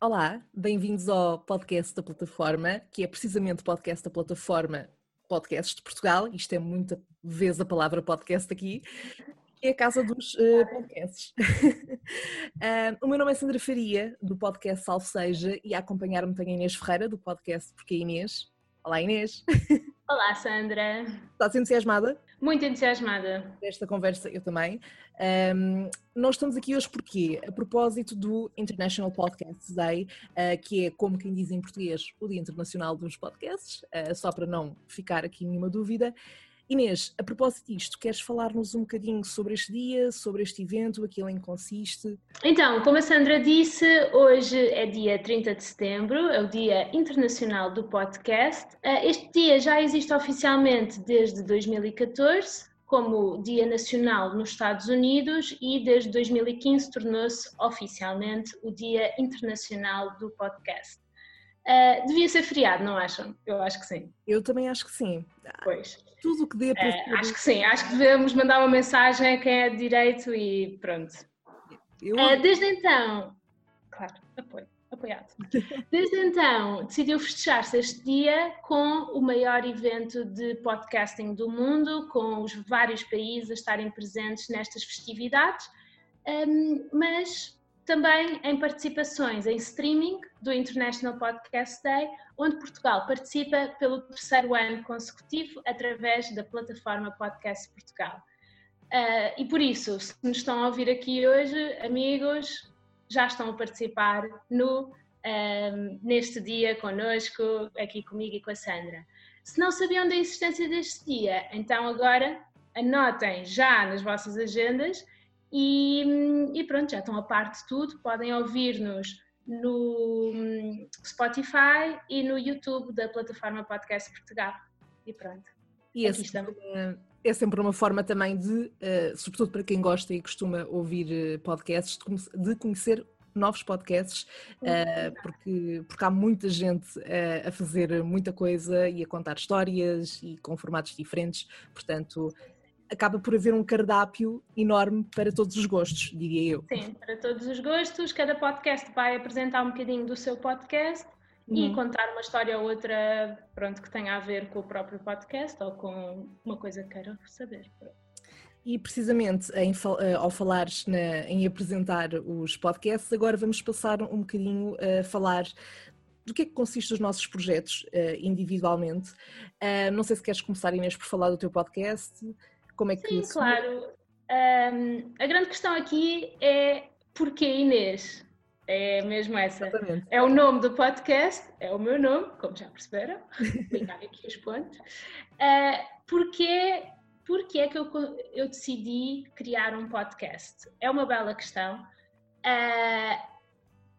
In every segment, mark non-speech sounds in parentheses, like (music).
Olá, bem-vindos ao podcast da plataforma, que é precisamente o podcast da plataforma Podcasts de Portugal. Isto é muita vez a palavra podcast aqui. É a casa dos uh, podcasts. uh, (laughs) o meu nome é Sandra Faria, do podcast Salve Seja, e a acompanhar-me tenho a Inês Ferreira, do podcast Porque Inês. Olá Inês. (laughs) Olá Sandra. Estás entusiasmada? Muito entusiasmada. Desta conversa, eu também. Um, nós estamos aqui hoje porque, a propósito do International Podcast Day, uh, que é, como quem diz em português, o Dia Internacional dos Podcasts, uh, só para não ficar aqui nenhuma dúvida. Inês, a propósito disto, queres falar-nos um bocadinho sobre este dia, sobre este evento, aquilo em que consiste? Então, como a Sandra disse, hoje é dia 30 de setembro, é o Dia Internacional do Podcast. Ah, este dia já existe oficialmente desde 2014 como Dia Nacional nos Estados Unidos e desde 2015 tornou-se oficialmente o Dia Internacional do Podcast. Uh, devia ser feriado, não acham? Eu acho que sim. Eu também acho que sim. Pois tudo o que dê para. É, acho que sim, acho que devemos mandar uma mensagem a quem é de direito e pronto. Eu... É, desde então, claro, apoio, apoiado. (laughs) Desde então, decidiu festejar-se este dia com o maior evento de podcasting do mundo, com os vários países a estarem presentes nestas festividades, um, mas também em participações em streaming do International Podcast Day, onde Portugal participa pelo terceiro ano consecutivo através da plataforma Podcast Portugal. Uh, e por isso, se nos estão a ouvir aqui hoje, amigos, já estão a participar no, um, neste dia conosco, aqui comigo e com a Sandra. Se não sabiam da existência deste dia, então agora anotem já nas vossas agendas e, e pronto, já estão a parte de tudo. Podem ouvir-nos no hum, Spotify e no YouTube da plataforma Podcast Portugal. E pronto. E aqui estamos. É sempre uma forma também de, uh, sobretudo para quem gosta e costuma ouvir uh, podcasts, de conhecer novos podcasts, porque, porque há muita gente a fazer muita coisa e a contar histórias e com formatos diferentes, portanto acaba por haver um cardápio enorme para todos os gostos, diria eu. Sim, para todos os gostos. Cada podcast vai apresentar um bocadinho do seu podcast uhum. e contar uma história ou outra, pronto, que tenha a ver com o próprio podcast ou com uma coisa que queira saber. E precisamente em, eh, ao falares na, em apresentar os podcasts, agora vamos passar um bocadinho a falar do que é que consiste os nossos projetos uh, individualmente. Uh, não sei se queres começar, Inês, por falar do teu podcast. Como é que Sim, claro. Um, a grande questão aqui é porquê Inês? É mesmo essa. Exatamente. É o nome do podcast, é o meu nome, como já perceberam. Ligar aqui os pontos. Uh, porquê, porquê é que eu, eu decidi criar um podcast? É uma bela questão. Uh,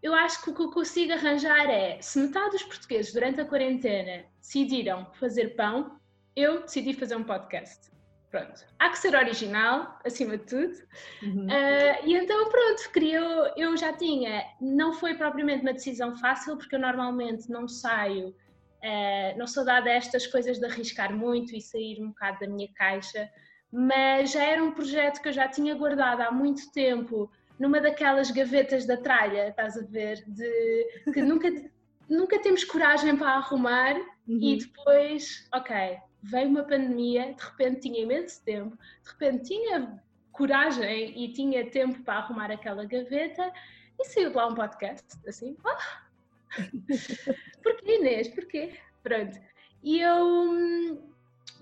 eu acho que o que eu consigo arranjar é, se metade dos portugueses durante a quarentena decidiram fazer pão, eu decidi fazer um podcast. Pronto, há que ser original, acima de tudo. Uhum. Uh, e então, pronto, queria, eu já tinha, não foi propriamente uma decisão fácil, porque eu normalmente não saio, uh, não sou dada a estas coisas de arriscar muito e sair um bocado da minha caixa, mas já era um projeto que eu já tinha guardado há muito tempo numa daquelas gavetas da tralha, estás a ver, de que nunca, (laughs) nunca temos coragem para arrumar uhum. e depois, ok, veio uma pandemia, de repente tinha imenso tempo, de repente tinha coragem e tinha tempo para arrumar aquela gaveta e saiu de lá um podcast, assim, oh! (laughs) porquê Inês, porquê? Pronto, e eu,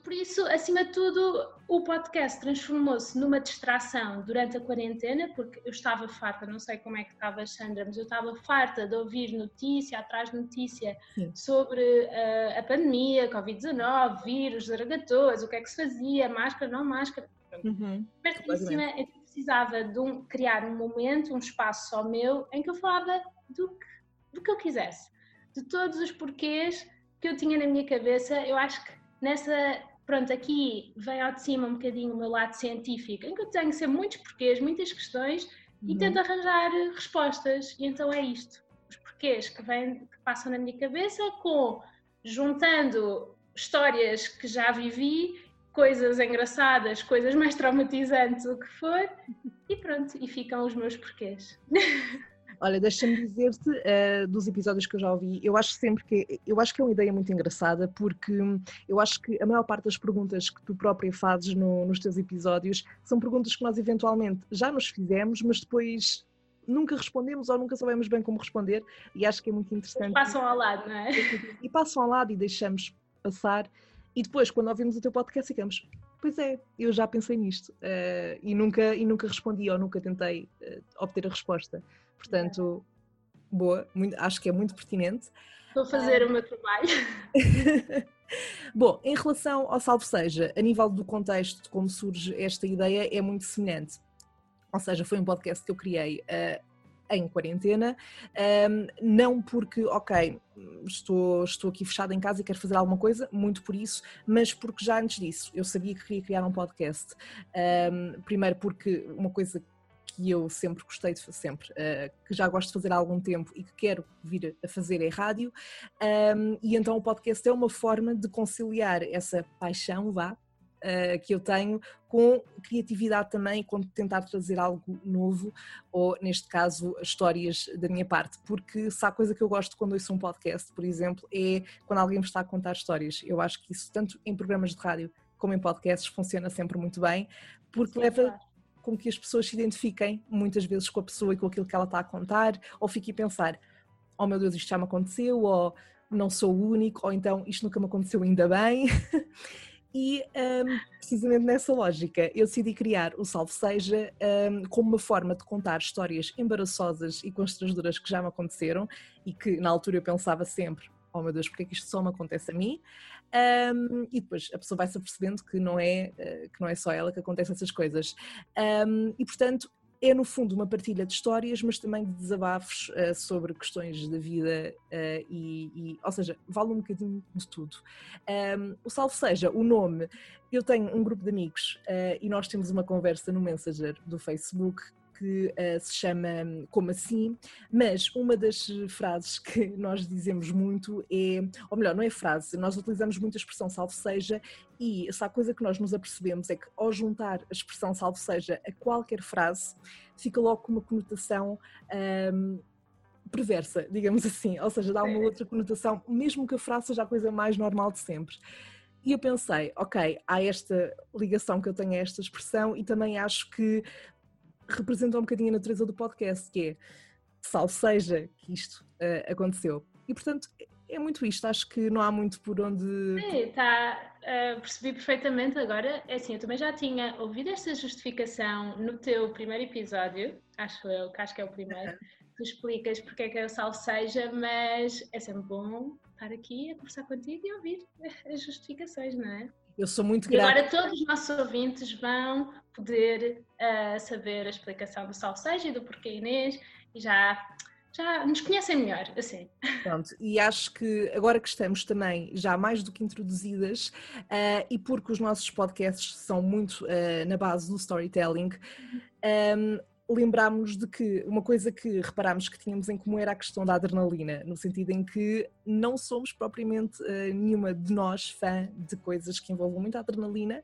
por isso, acima de tudo, o podcast transformou-se numa distração durante a quarentena, porque eu estava farta, não sei como é que estava a Sandra, mas eu estava farta de ouvir notícia atrás de notícia Sim. sobre uh, a pandemia, Covid-19, vírus, zaragatoas, o que é que se fazia, máscara, não máscara. Uhum. eu precisava de um, criar um momento, um espaço só meu, em que eu falava do que, do que eu quisesse, de todos os porquês que eu tinha na minha cabeça. Eu acho que nessa pronto, aqui vem ao de cima um bocadinho o meu lado científico, em que eu tenho sempre muitos porquês, muitas questões uhum. e tento arranjar respostas. E então é isto: os porquês que, vêm, que passam na minha cabeça, com juntando histórias que já vivi, coisas engraçadas, coisas mais traumatizantes, o que for, e pronto, e ficam os meus porquês. (laughs) Olha, deixa-me dizer-te uh, dos episódios que eu já ouvi. Eu acho sempre que eu acho que é uma ideia muito engraçada porque eu acho que a maior parte das perguntas que tu própria fazes no, nos teus episódios são perguntas que nós eventualmente já nos fizemos, mas depois nunca respondemos ou nunca sabemos bem como responder e acho que é muito interessante. E passam ao lado, não é? (laughs) E passam ao lado e deixamos passar e depois quando ouvimos o teu podcast ficamos Pois é, eu já pensei nisto uh, e, nunca, e nunca respondi ou nunca tentei uh, obter a resposta. Portanto, boa, muito, acho que é muito pertinente. Vou fazer uh, o meu trabalho. (laughs) Bom, em relação ao Salve Seja, a nível do contexto de como surge esta ideia, é muito semelhante. Ou seja, foi um podcast que eu criei uh, em quarentena, um, não porque, ok, estou, estou aqui fechada em casa e quero fazer alguma coisa, muito por isso, mas porque já antes disso eu sabia que queria criar um podcast. Um, primeiro porque uma coisa que eu sempre gostei de fazer, sempre, uh, que já gosto de fazer há algum tempo e que quero vir a fazer é rádio, um, e então o podcast é uma forma de conciliar essa paixão, vá, uh, que eu tenho com criatividade também, com tentar trazer algo novo, ou neste caso, histórias da minha parte, porque se há coisa que eu gosto quando ouço um podcast, por exemplo, é quando alguém me está a contar histórias. Eu acho que isso, tanto em programas de rádio como em podcasts, funciona sempre muito bem, porque Sim, leva claro. Com que as pessoas se identifiquem muitas vezes com a pessoa e com aquilo que ela está a contar, ou fiquem a pensar: oh meu Deus, isto já me aconteceu, ou não sou o único, ou então isto nunca me aconteceu ainda bem. (laughs) E um, precisamente nessa lógica, eu decidi criar o Salve Seja um, como uma forma de contar histórias embaraçosas e constrangedoras que já me aconteceram e que na altura eu pensava sempre: oh meu Deus, porque é que isto só me acontece a mim? Um, e depois a pessoa vai se apercebendo que não é, uh, que não é só ela que acontecem essas coisas. e portanto, é no fundo uma partilha de histórias, mas também de desabafos uh, sobre questões da vida uh, e, e, ou seja, vale um bocadinho de tudo. Um, o Salve Seja, o nome, eu tenho um grupo de amigos uh, e nós temos uma conversa no Messenger do Facebook que uh, se chama Como Assim, mas uma das frases (laughs) que nós dizemos muito é, ou melhor, não é frase, nós utilizamos muito a expressão salve seja e essa coisa que nós nos apercebemos é que ao juntar a expressão salve seja a qualquer frase, fica logo com uma conotação um, perversa, digamos assim, ou seja, dá uma outra conotação, mesmo que a frase seja a coisa mais normal de sempre. E eu pensei, ok, há esta ligação que eu tenho a esta expressão e também acho que representa um bocadinho a natureza do podcast, que é salvo seja que isto uh, aconteceu. E portanto, é muito isto, acho que não há muito por onde. Sim, tá, uh, percebi perfeitamente agora. É assim, eu também já tinha ouvido esta justificação no teu primeiro episódio, acho eu, que acho que é o primeiro. Uhum. Tu explicas porque é que é o salvo seja, mas é sempre bom estar aqui a conversar contigo e ouvir as justificações, não é? Eu sou muito grata. E agora todos os nossos ouvintes vão poder uh, saber a explicação do salseja e do porquê Inês e já, já nos conhecem melhor, assim. Pronto, e acho que agora que estamos também já mais do que introduzidas uh, e porque os nossos podcasts são muito uh, na base do storytelling, um, lembrámos de que uma coisa que reparámos que tínhamos em comum era a questão da adrenalina, no sentido em que não somos propriamente uh, nenhuma de nós fã de coisas que envolvam muita adrenalina.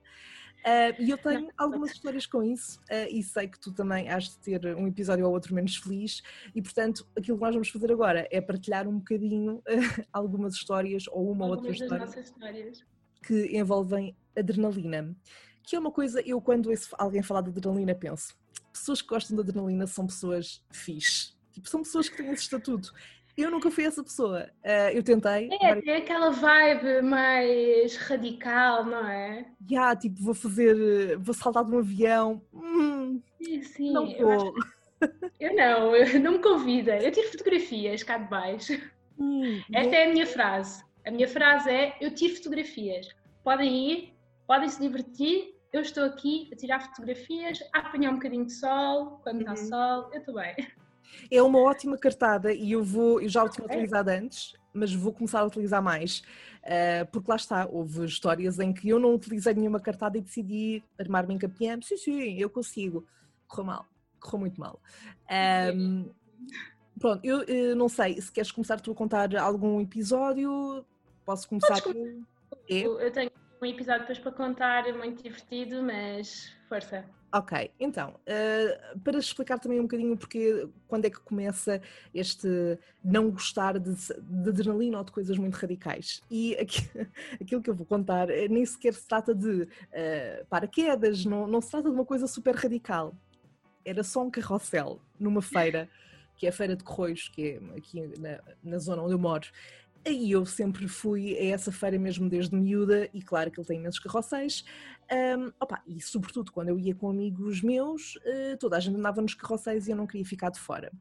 Uh, e eu tenho algumas histórias com isso uh, e sei que tu também has de ter um episódio ou outro menos feliz. E portanto aquilo que nós vamos fazer agora é partilhar um bocadinho (laughs) algumas histórias ou uma algumas outra história que envolvem adrenalina que é uma coisa, eu quando alguém falar de adrenalina penso pessoas que gostam de adrenalina são pessoas fixe. Tipo, são pessoas que têm esse estatuto. Eu nunca fui essa pessoa. Uh, eu tentei. É, tem aquela vibe mais radical, não é? Já, yeah, tipo, vou fazer. Vou saltar de um avião. Hum, sim, sim. Não vou. Eu, não, eu não me convida. Eu tiro fotografias cá de baixo. Hum, (laughs) Esta é a minha frase. A minha frase é: eu tiro fotografias. Podem ir, podem se divertir, eu estou aqui a tirar fotografias, a apanhar um bocadinho de sol, quando está uhum. sol, eu estou bem. É uma ótima cartada e eu vou, eu já o tinha utilizado antes, mas vou começar a utilizar mais, uh, porque lá está, houve histórias em que eu não utilizei nenhuma cartada e decidi armar-me em campeão, sim, sim, eu consigo. Correu mal, correu muito mal. Um, pronto, eu uh, não sei, se queres começar tu a contar algum episódio, posso começar? É? Eu tenho um episódio depois para contar, muito divertido, mas força. Ok, então, uh, para explicar também um bocadinho porque quando é que começa este não gostar de, de adrenalina ou de coisas muito radicais. E aqui, (laughs) aquilo que eu vou contar eh, nem sequer se trata de uh, paraquedas, não, não se trata de uma coisa super radical. Era só um carrossel numa feira, que é a Feira de Corroios, que é aqui na, na zona onde eu moro. Aí eu sempre fui a essa feira mesmo desde miúda e claro que ele tem imensos carrosséis. Um, opa, e sobretudo quando eu ia com amigos meus, uh, toda a gente andava nos carrosséis e eu não queria ficar de fora.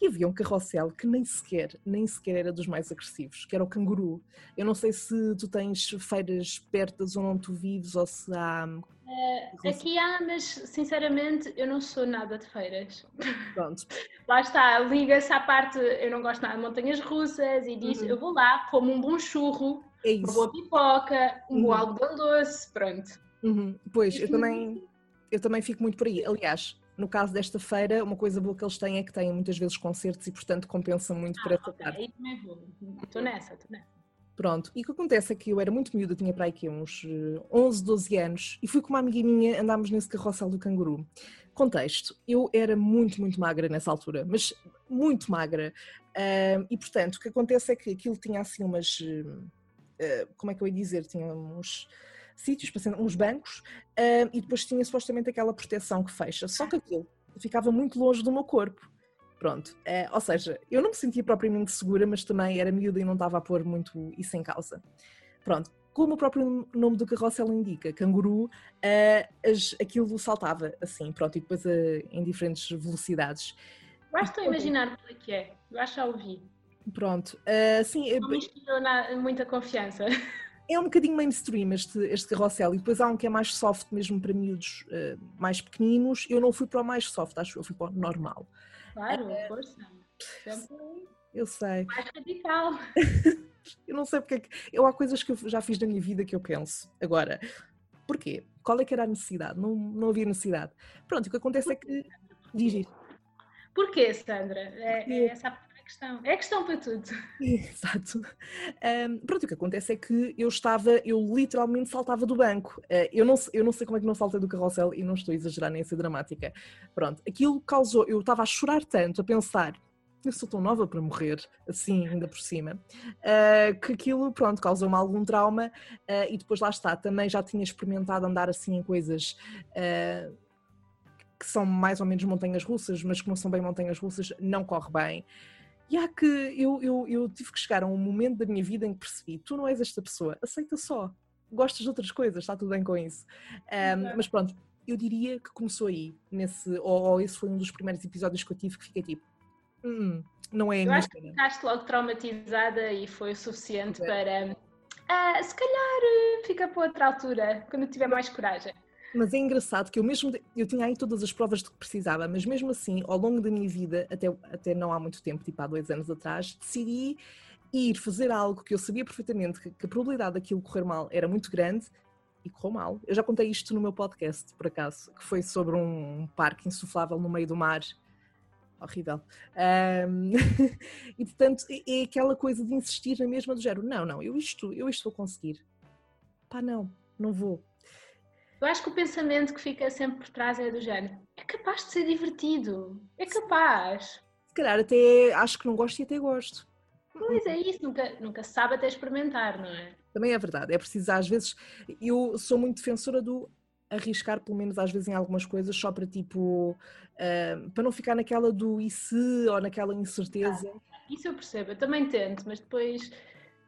E havia um carrossel que nem sequer, nem sequer era dos mais agressivos, que era o canguru. Eu não sei se tu tens feiras perto da zona onde tu vives ou se há Uh, aqui há, mas sinceramente eu não sou nada de feiras. Pronto. (laughs) lá está, liga-se à parte, eu não gosto nada de montanhas russas e diz, uhum. eu vou lá, como um bom churro, é uma boa pipoca, um uhum. bom algodão doce, pronto. Uhum. Pois, eu também, eu também fico muito por aí. Aliás, no caso desta feira, uma coisa boa que eles têm é que têm muitas vezes concertos e, portanto, compensa muito ah, por essa okay. parte. Aí também vou. Estou nessa, estou nessa. Pronto, e o que acontece é que eu era muito miúda, tinha para aí que uns 11, eh, 12 anos, e fui com uma amiga minha, andámos nesse carrossel do canguru. Contexto, eu era muito, muito magra nessa altura, mas muito magra. E portanto, o que acontece é que aquilo tinha assim umas. Uh, como é que eu ia dizer? Tinha uns sítios, uns bancos, uh, e depois tinha supostamente aquela proteção que fecha. Só que aquilo ficava muito longe do meu corpo. Pronto, é, ou seja, eu não me sentia propriamente segura, mas também era miúda e não estava a pôr muito isso em causa. Pronto, como o próprio nome do carrossel indica, canguru, uh, as, aquilo saltava assim, pronto, e depois uh, em diferentes velocidades. Eu acho que estou a imaginar é que é, eu acho que já ouvi. Pronto, uh, sim. Não me inspirou muita confiança. (laughs) É um bocadinho mainstream este, este carrossel e depois há um que é mais soft mesmo para miúdos uh, mais pequeninos. Eu não fui para o mais soft, acho que eu fui para o normal. Claro, é, força. Sempre eu sei. Mais radical. (laughs) eu não sei porque é que. Eu há coisas que eu já fiz na minha vida que eu penso. Agora, porquê? Qual é que era a necessidade? Não, não havia necessidade. Pronto, o que acontece é que. Diz Porquê, Sandra? É, é essa a questão. É questão para tudo. (laughs) Exato. Um, pronto, o que acontece é que eu estava, eu literalmente saltava do banco. Uh, eu, não, eu não sei como é que não saltei do carrossel e não estou a exagerar nem a ser dramática. Pronto, aquilo causou, eu estava a chorar tanto, a pensar, eu sou tão nova para morrer, assim, ainda por cima, uh, que aquilo, pronto, causou-me algum trauma uh, e depois lá está, também já tinha experimentado andar assim em coisas uh, que são mais ou menos montanhas russas, mas que não são bem montanhas russas, não corre bem. E há que eu, eu, eu tive que chegar a um momento da minha vida em que percebi: tu não és esta pessoa, aceita só, gostas de outras coisas, está tudo bem com isso. Um, mas pronto, eu diria que começou aí, nesse, ou, ou, esse foi um dos primeiros episódios que eu tive que fiquei tipo: hum, não é a Eu acho que ficaste logo traumatizada e foi o suficiente é. para. Uh, se calhar eh, fica para outra altura, quando tiver mais coragem. Mas é engraçado que eu mesmo, eu tinha aí todas as provas de que precisava, mas mesmo assim, ao longo da minha vida, até, até não há muito tempo, tipo há dois anos atrás, decidi ir fazer algo que eu sabia perfeitamente que, que a probabilidade daquilo correr mal era muito grande e correu mal. Eu já contei isto no meu podcast, por acaso, que foi sobre um parque insuflável no meio do mar. Horrível. Um, (laughs) e portanto, é, é aquela coisa de insistir na mesma do género. Não, não, eu isto, eu isto vou conseguir. Pá, não, não vou. Eu acho que o pensamento que fica sempre por trás é do género: é capaz de ser divertido, é capaz. Se calhar até acho que não gosto e até gosto. Pois é isso, nunca, nunca se sabe até experimentar, não é? Também é verdade, é preciso às vezes. Eu sou muito defensora do arriscar, pelo menos às vezes em algumas coisas, só para tipo. Uh, para não ficar naquela do e se ou naquela incerteza. Ah, isso eu percebo, eu também tento, mas depois.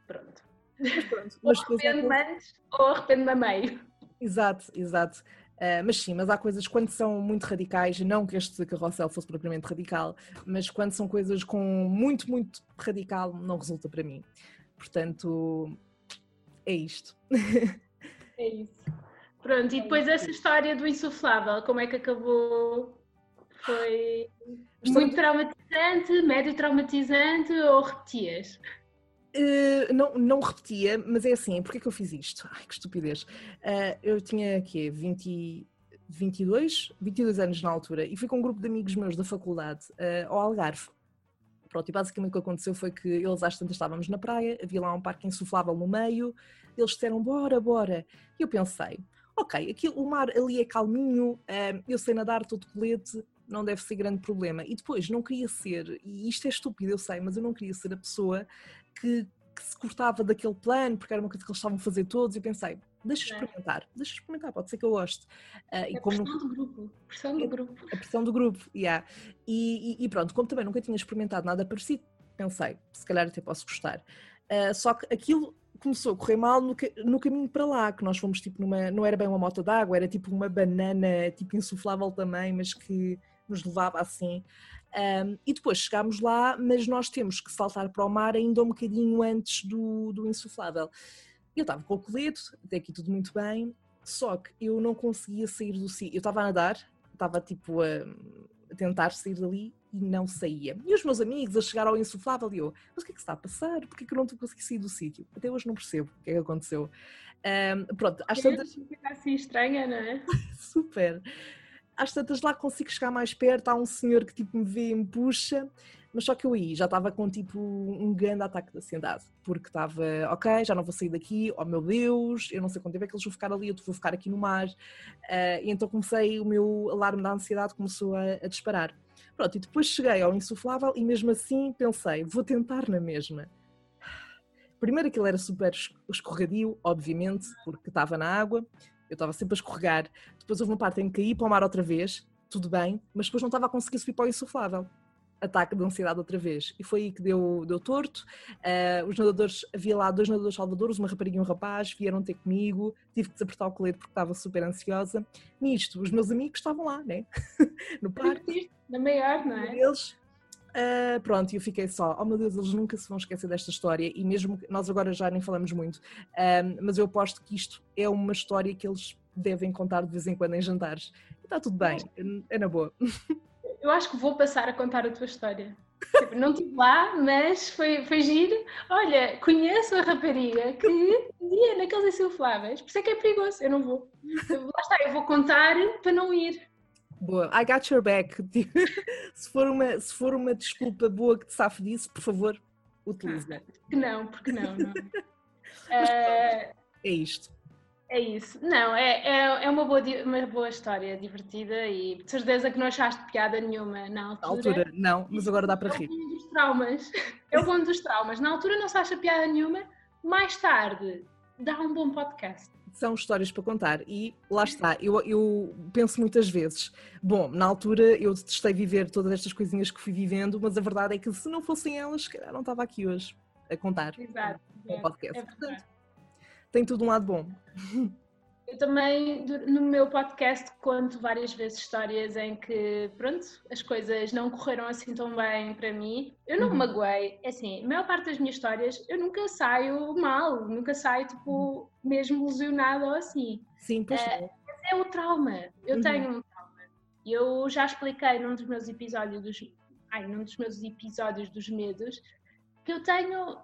Pronto. Mas pronto. Mas ou arrependo-me antes ou arrependo-me a meio. Exato, exato. Uh, mas sim, mas há coisas quando são muito radicais, não que este carrossel fosse propriamente radical, mas quando são coisas com muito, muito radical, não resulta para mim. Portanto, é isto. É isso. Pronto, e depois essa história do insuflável, como é que acabou? Foi muito traumatizante, médio traumatizante ou repetias? Uh, não, não repetia, mas é assim, porque que eu fiz isto? (laughs) Ai, que estupidez. Uh, eu tinha aqui 20, 22, 22 anos na altura e fui com um grupo de amigos meus da faculdade uh, ao Algarve. Pronto, e basicamente o que aconteceu foi que eles às tantas estávamos na praia, havia lá um parque insuflável no meio, eles disseram bora, bora. E eu pensei, ok, aqui, o mar ali é calminho, eu sei nadar, estou de colete, não deve ser grande problema. E depois, não queria ser, e isto é estúpido, eu sei, mas eu não queria ser a pessoa que, que se cortava daquele plano, porque era uma coisa que eles estavam a fazer todos, e pensei, deixa experimentar, deixa experimentar, pode ser que eu goste. Uh, e a como pressão do grupo, pressão do grupo. A pressão do grupo, yeah. E, e, e, pronto, como também nunca tinha experimentado nada parecido, pensei, se calhar até posso gostar. Uh, só que aquilo começou a correr mal no, no, caminho para lá, que nós fomos tipo numa, não era bem uma moto d'água, era tipo uma banana, tipo insuflável também, mas que nos levava assim. Um, e depois chegámos lá, mas nós temos que saltar para o mar ainda um bocadinho antes do, do insuflável. Eu estava com o colete, até aqui tudo muito bem, só que eu não conseguia sair do sítio. Eu estava a nadar, estava tipo a, tentar sair dali e não saía. E os meus amigos a chegar ao insuflável e eu, mas o que é que está a passar? Porquê que eu não estou conseguindo sair do sítio? Até hoje não percebo o que é que aconteceu. Um, pronto, às tantas. Fica assim estranha, não é? (laughs) Super às tantas lá consigo chegar mais perto, há um senhor que tipo me vê e me puxa, mas só que eu aí já estava com tipo um grande ataque de ansiedade, porque estava, ok, já não vou sair daqui, oh meu Deus, eu não sei quanto tempo é que eles vão ficar ali, eu vou ficar aqui no mar, uh, e então comecei, o meu alarme da ansiedade começou a, a disparar. Pronto, e depois cheguei ao insuflável e mesmo assim pensei, vou tentar na mesma. Primeiro aquilo era super escorregadio, obviamente, porque estava na água eu estava sempre a escorregar. Depois houve uma parte em que caí para o mar outra vez, tudo bem, mas depois não estava a conseguir subir para o insuflável. Ataque de ansiedade outra vez. E foi aí que deu, deu torto. Uh, os nadadores, havia lá dois nadadores salvadores, uma rapariga e um rapaz, vieram ter comigo, tive que desapertar o colete porque estava super ansiosa. Nisto, os meus amigos estavam lá, né? (laughs) no parque. Na maior, não é? Eles, Uh, pronto, e eu fiquei só, oh meu Deus, eles nunca se vão esquecer desta história e mesmo nós agora já nem falamos muito, uh, mas eu aposto que isto é uma história que eles devem contar de vez em quando em jantares. E está tudo bem, é, na boa. (laughs) Eu acho que vou passar a contar a tua história. Tipo, não estive lá, mas foi, foi giro. Olha, conheço a rapariga que dia naqueles insufláveis, por isso é que é perigoso, eu não vou. lá está, eu vou contar para não ir. Boa, I got your back. (laughs) se, for uma, se for uma desculpa boa que te safe disso, por favor, utilize. Porque não, porque não, não. (laughs) uh, é isto. É isso. Não, é, é, é uma, boa, uma boa história, divertida e de certeza que não achaste piada nenhuma na altura. Na altura, não, mas agora dá para é rir. É um dos traumas. É o bom dos traumas. Na altura não se acha piada nenhuma, mais tarde dá um bom podcast são histórias para contar e lá está, eu, eu, penso muitas vezes, bom, na altura eu detestei viver todas estas coisinhas que fui vivendo, mas a verdade é que se não fossem elas, se calhar não estava aqui hoje a contar Exato, um é, podcast. É Portanto, tem tudo um lado bom. Eu também, no meu podcast, conto várias vezes histórias em que, pronto, as coisas não correram assim tão bem para mim. Eu não uhum. me magoei. É assim, a maior parte das minhas histórias, eu nunca saio mal, nunca saio, tipo, uhum. mesmo lesionada ou assim. Sim, pois é. é. Mas é o trauma. Eu uhum. tenho um trauma. Eu já expliquei num dos meus episódios dos... Ai, num dos meus episódios dos medos que eu tenho...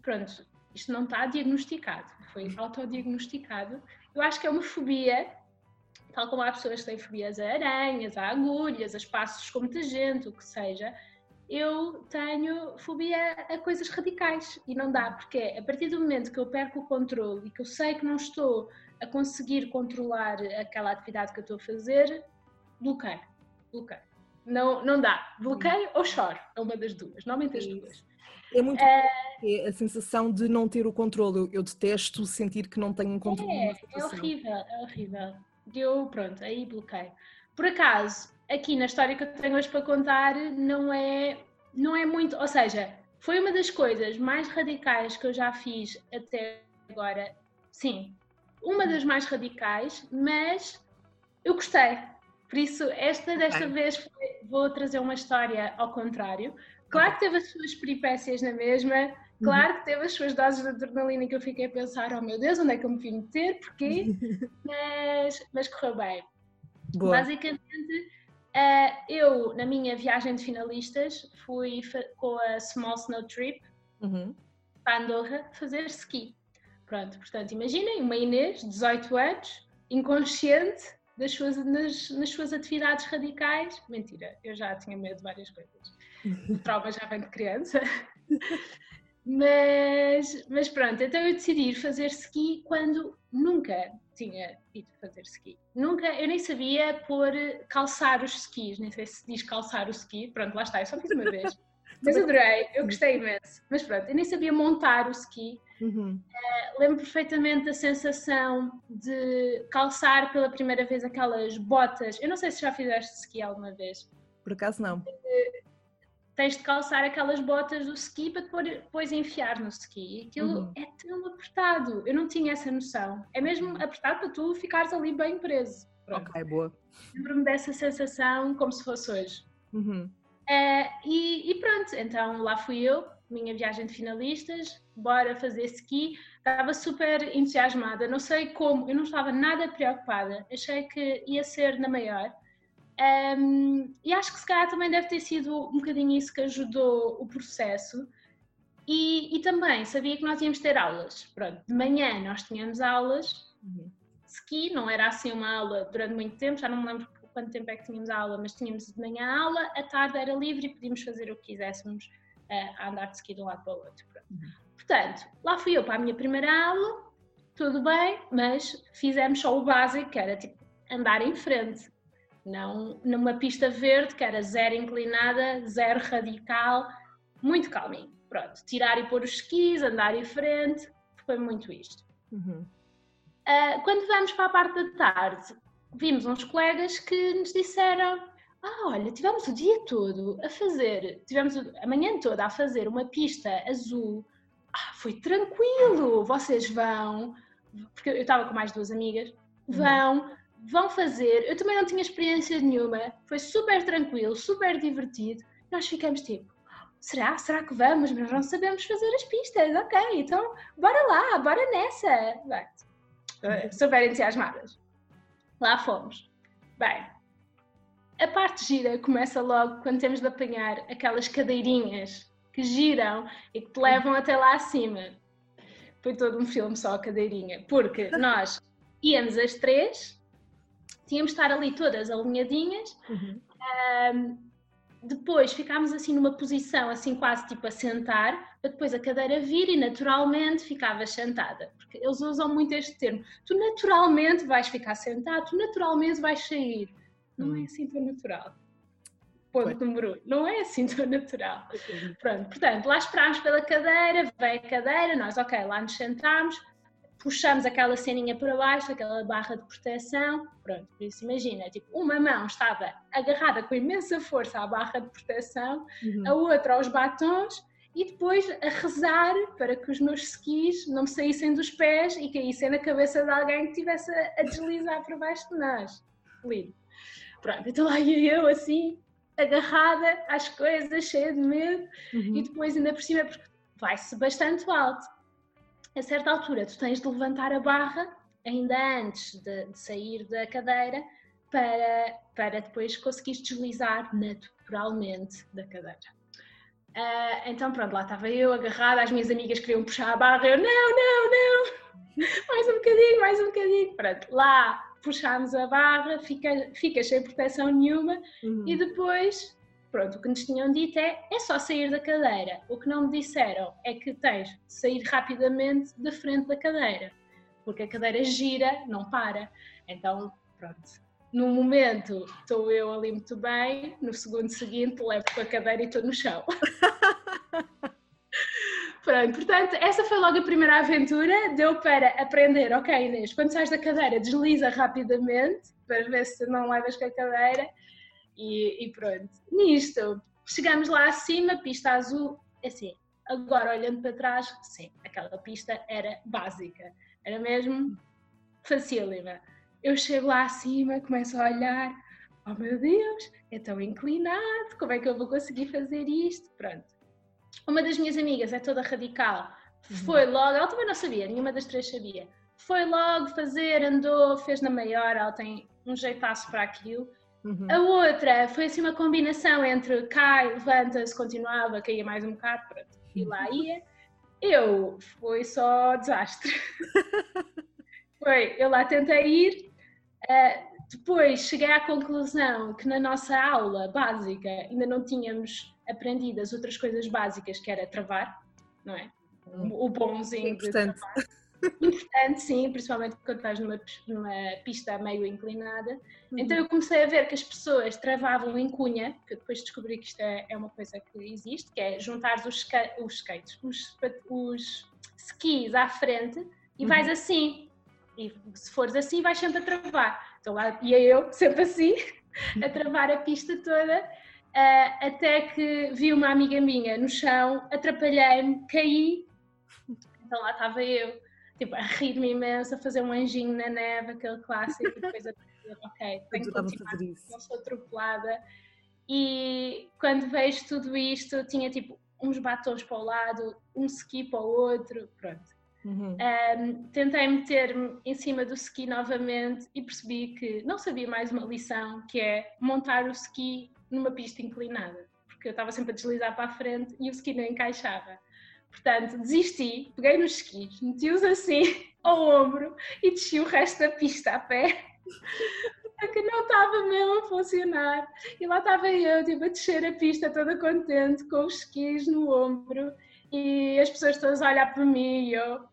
Pronto, isto não está diagnosticado. Foi autodiagnosticado eu acho que é uma fobia, tal como há pessoas que têm fobias a aranhas, a agulhas, a espaços com muita gente, o que seja. Eu tenho fobia a coisas radicais e não dá, porque a partir do momento que eu perco o controle e que eu sei que não estou a conseguir controlar aquela atividade que eu estou a fazer, bloqueio, bloqueio. Não, não dá, bloqueio ou choro, é uma das duas, normalmente as duas. É muito é... a sensação de não ter o controle. Eu, eu detesto sentir que não tenho um controle. É, é horrível, é horrível. Eu, pronto, aí bloqueio. Por acaso, aqui na história que eu tenho hoje para contar, não é, não é muito. Ou seja, foi uma das coisas mais radicais que eu já fiz até agora. Sim, uma das mais radicais, mas eu gostei. Por isso, esta desta vez foi, vou trazer uma história ao contrário, Claro que teve as suas peripécias na mesma, claro que teve as suas doses de adrenalina que eu fiquei a pensar, oh meu Deus, onde é que eu me vim meter, porquê? (laughs) mas, mas correu bem. Boa. Basicamente, uh, eu, na minha viagem de finalistas, fui com a Small Snow Trip uhum. para Andorra fazer ski. Pronto, portanto, imaginem uma Inês, 18 anos, inconsciente das suas, nas, nas suas atividades radicais. Mentira, eu já tinha medo de várias coisas (laughs) o trauma já vem de criança. Mas, mas pronto, então eu decidi ir fazer ski quando nunca tinha ido fazer ski. Nunca, eu nem sabia pôr calçar os skis, nem sei se diz calçar o ski, pronto, lá está, eu só fiz uma vez. (laughs) Mas adorei, eu gostei imenso. Mas pronto, eu nem sabia montar o ski. Uhum. Uh, lembro perfeitamente da sensação de calçar pela primeira vez aquelas botas. Eu não sei se já fizeste ski alguma vez. Por acaso não. Tens de calçar aquelas botas do ski para depois enfiar no ski. E aquilo uhum. é tão apertado. Eu não tinha essa noção. É mesmo apertado para tu ficares ali bem preso. Pronto. Ok, boa. Lembro-me dessa sensação como se fosse hoje. Uhum. Uh, e, e, pronto, então lá fui eu, minha viagem de finalistas, bora fazer ski. Estava super entusiasmada, não sei como, eu não estava nada preocupada, achei que ia ser na maior. Um, e acho que se calhar também deve ter sido um bocadinho isso que ajudou o processo. E, e também sabia que nós íamos ter aulas. Pronto, de manhã nós tínhamos aulas, uhum. ski, não era assim uma aula durante muito tempo, já não me lembro quanto tempo é que tínhamos aula, mas tínhamos de manhã a aula, a tarde era livre e podíamos fazer o que quiséssemos uh, a andar de ski de um lado para o outro. Uhum. Portanto, lá fui eu para a minha primeira aula, tudo bem, mas fizemos só o básico, que era tipo andar em frente, não numa pista verde, que era zero inclinada, zero radical, muito calminho. Pronto, tirar e pôr os skis, andar em frente, foi muito isto. Uhum. Uh, quando vamos para a parte da tarde, vimos uns colegas que nos disseram: Ah, olha, tivemos o dia todo a fazer, tivemos a manhã toda a fazer uma pista azul. Ah, foi tranquilo, vocês vão. Porque eu estava com mais duas amigas, uhum. Vão, fazer. Eu também não tinha experiência nenhuma, foi super tranquilo, super divertido. Nós ficamos tipo: será? Será que vamos? Mas não sabemos fazer as pistas, ok, então bora lá, bora nessa. Vai. Super entusiasmadas. Lá fomos. Bem, a parte gira começa logo quando temos de apanhar aquelas cadeirinhas que giram e que te levam até lá acima. Foi todo um filme só a cadeirinha, porque (laughs) nós íamos às três, tínhamos de estar ali todas alinhadinhas, uhum. um, depois ficámos assim numa posição assim quase tipo a sentar, para depois a cadeira vir e naturalmente ficavas sentada. Porque eles usam muito este termo. Tu naturalmente vais ficar sentado, tu naturalmente vais sair. Não é hum. assim tão natural. Ponto número um. Não é assim (laughs) tão natural. Pronto, portanto, lá esperámos pela cadeira, veio a cadeira, nós, ok, lá nos sentámos, puxamos aquela ceninha para baixo, aquela barra de proteção, pronto, por isso imagina, tipo, uma mão estava agarrada com imensa força à barra de proteção, uhum. a outra aos batons e depois a rezar para que os meus skis não me saíssem dos pés e caíssem na cabeça de alguém que estivesse a deslizar por baixo de nós. Lindo. Pronto, então lá ia eu assim, agarrada às coisas, cheia de medo, uhum. e depois ainda por cima, porque vai-se bastante alto a certa altura tu tens de levantar a barra ainda antes de, de sair da cadeira para, para depois conseguires deslizar naturalmente da cadeira. Uh, então pronto, lá estava eu agarrada, as minhas amigas queriam puxar a barra, eu não, não, não, (laughs) mais um bocadinho, mais um bocadinho, pronto, lá puxámos a barra, fica, fica sem proteção nenhuma uhum. e depois Pronto, o que nos tinham dito é, é só sair da cadeira. O que não me disseram é que tens de sair rapidamente da frente da cadeira, porque a cadeira gira, não para. Então, pronto. No momento estou eu ali muito bem, no segundo seguinte levo com a cadeira e estou no chão. (laughs) Pronto, portanto, essa foi logo a primeira aventura. Deu para aprender, ok, Inês, quando sais da cadeira, desliza rapidamente para ver se não levas com a cadeira e, e pronto, nisto, chegamos lá acima, pista azul, assim, agora olhando para trás, sim, aquela pista era básica, era mesmo facílima. Eu chego lá acima, começo a olhar, oh meu Deus, é tão inclinado, como é que eu vou conseguir fazer isto? Pronto. Uma das minhas amigas é toda radical, foi uhum. logo, ela também não sabia, nenhuma das três sabia. Foi logo fazer, andou, fez na maior, ela tem um jeitaço para aquilo. Uhum. A outra foi assim uma combinação entre cai, levanta-se, continuava, caía mais um bocado, pronto, e lá ia. Eu, foi só desastre. (laughs) foi, eu lá tentei ir, uh, depois cheguei à conclusão que na nossa aula básica ainda não tínhamos aprendido as outras coisas básicas, que era travar, não é? Hum. O bonzinho de travar. Importante, sim, principalmente quando estás numa, numa pista meio inclinada. Uhum. Então eu comecei a ver que as pessoas travavam em cunha, que eu depois descobri que isto é, é uma coisa que existe, que é juntar os, os skates, os, os skis à frente e uhum. vais assim. E se fores assim, vais sempre a travar. Então lá ia eu, sempre assim, (laughs) a travar a pista toda, uh, até que vi uma amiga minha no chão, atrapalhei-me, caí, então lá estava eu, tipo, a rir-me imenso, a fazer um anjinho na neve, aquele clássico, e depois a dizer, ok, tenho que continuar, não sou atropelada. E quando vejo tudo isto, tinha tipo uns batons para o lado, um ski para o outro, pronto. Uhum. Um, tentei meter-me em cima do ski novamente e percebi que não sabia mais uma lição, que é montar o ski numa pista inclinada, porque eu estava sempre a deslizar para a frente e o ski não encaixava. Portanto, desisti, peguei nos skis, meti-os assim (laughs) ao ombro e desci o resto da pista a pé. (laughs) Porque não estava mesmo a funcionar. E lá estava eu, tipo, a descer a pista toda contente, com os skis no ombro, e as pessoas todas a olhar para mim e eu,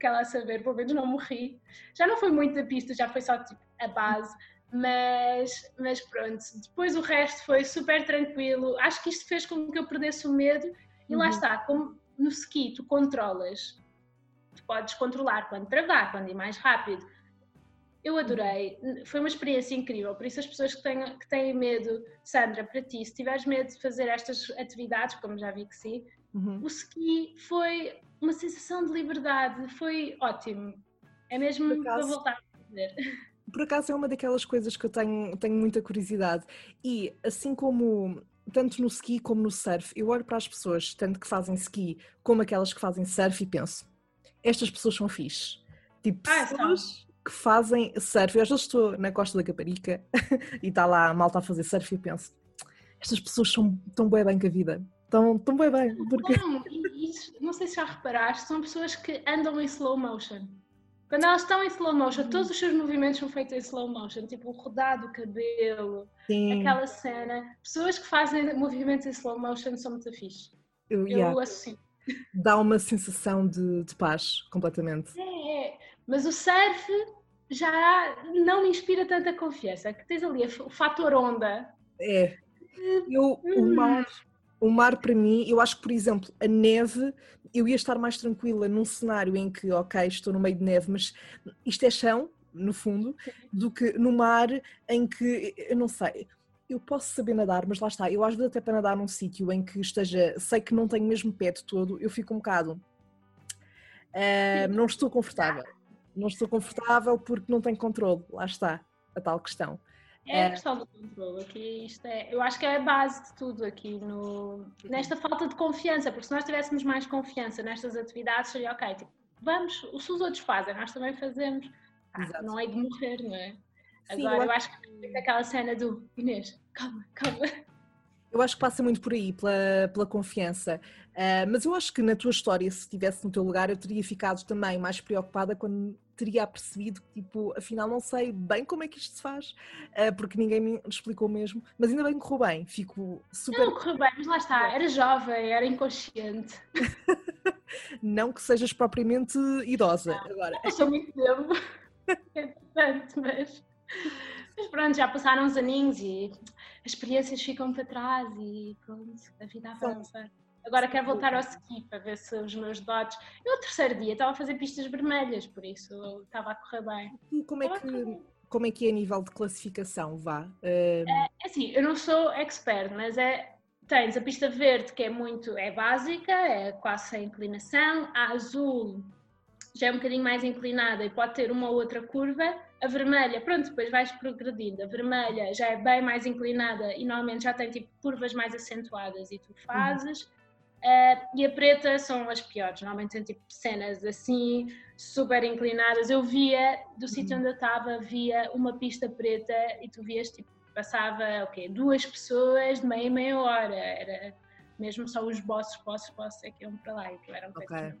quer lá saber, pelo menos não morri. Já não foi muito da pista, já foi só tipo a base, mas, mas pronto. Depois o resto foi super tranquilo. Acho que isto fez com que eu perdesse o medo e uhum. lá está, como no ski tu controlas, tu podes controlar quando travar, quando ir mais rápido. Eu adorei, foi uma experiência incrível. Por isso, as pessoas que têm, que têm medo, Sandra, para ti, se tiveres medo de fazer estas atividades, como já vi que sim, uhum. o ski foi uma sensação de liberdade, foi ótimo. É mesmo para voltar a fazer. Por acaso é uma daquelas coisas que eu tenho, tenho muita curiosidade. E assim como tanto no ski como no surf, eu olho para as pessoas, tanto que fazem ski como aquelas que fazem surf e penso, estas pessoas são fixe. Tipo, ah, pessoas que fazem surf. Eu às vezes estou na costa da Caparica (laughs) e está lá a malta a fazer surf e penso, estas pessoas são tão bem bem com a vida. Estão, estão bem bem. Porque... Não, isso, não sei se já reparaste, são pessoas que andam em slow motion. Quando elas estão em slow motion, uhum. todos os seus movimentos são feitos em slow motion, tipo o rodar do cabelo, Sim. aquela cena. Pessoas que fazem movimentos em slow motion são muito fixe. Eu, Eu yeah. associo. Dá uma sensação de, de paz, completamente. É, é, mas o surf já não me inspira tanta confiança. Que tens ali o fator onda. É. Eu, o hum. mar, o mar para mim, eu acho que, por exemplo, a neve, eu ia estar mais tranquila num cenário em que, ok, estou no meio de neve, mas isto é chão, no fundo, do que no mar em que, eu não sei, eu posso saber nadar, mas lá está, eu às vezes até para nadar num sítio em que esteja, sei que não tenho mesmo pé de todo, eu fico um bocado, uh, não estou confortável. Não estou confortável porque não tenho controle, lá está a tal questão. É a questão do controle, aqui isto é, eu acho que é a base de tudo aqui no, nesta falta de confiança, porque se nós tivéssemos mais confiança nestas atividades, seria ok, tipo, vamos, o que os outros fazem, nós também fazemos, ah, não é de morrer, não é? Sim, Agora eu, eu acho que é aquela cena do Inês, calma, calma. Eu acho que passa muito por aí, pela, pela confiança. Uh, mas eu acho que na tua história, se estivesse no teu lugar, eu teria ficado também mais preocupada quando teria percebido que, tipo, afinal não sei bem como é que isto se faz, uh, porque ninguém me explicou mesmo. Mas ainda bem que correu bem, fico super. Não, correu bem, mas lá está, era jovem, era inconsciente. (laughs) não que sejas propriamente idosa. Não, agora. Eu sou muito tempo. (laughs) É tanto, mas. Mas pronto, já passaram uns aninhos e as experiências ficam para trás e pronto, a vida avança. Agora quero voltar ao ski para ver se os meus dotes. Eu, no terceiro dia, estava a fazer pistas vermelhas, por isso estava a correr bem. E como é que. Como é que é a nível de classificação, vá? É, é assim, eu não sou expert, mas é, tens a pista verde que é muito, é básica, é quase sem inclinação, a azul já é um bocadinho mais inclinada e pode ter uma ou outra curva, a vermelha, pronto, depois vais progredindo. A vermelha já é bem mais inclinada e normalmente já tem tipo curvas mais acentuadas e tu uhum. fazes. Uhum. Uh, e a preta são as piores, normalmente tem tipo cenas assim, super inclinadas. Eu via, do uhum. sítio onde eu estava, via uma pista preta e tu vias tipo, passava o okay, Duas pessoas de meia meia hora. Era mesmo só os bosses, bosses, bosses é que iam para lá e que eram okay.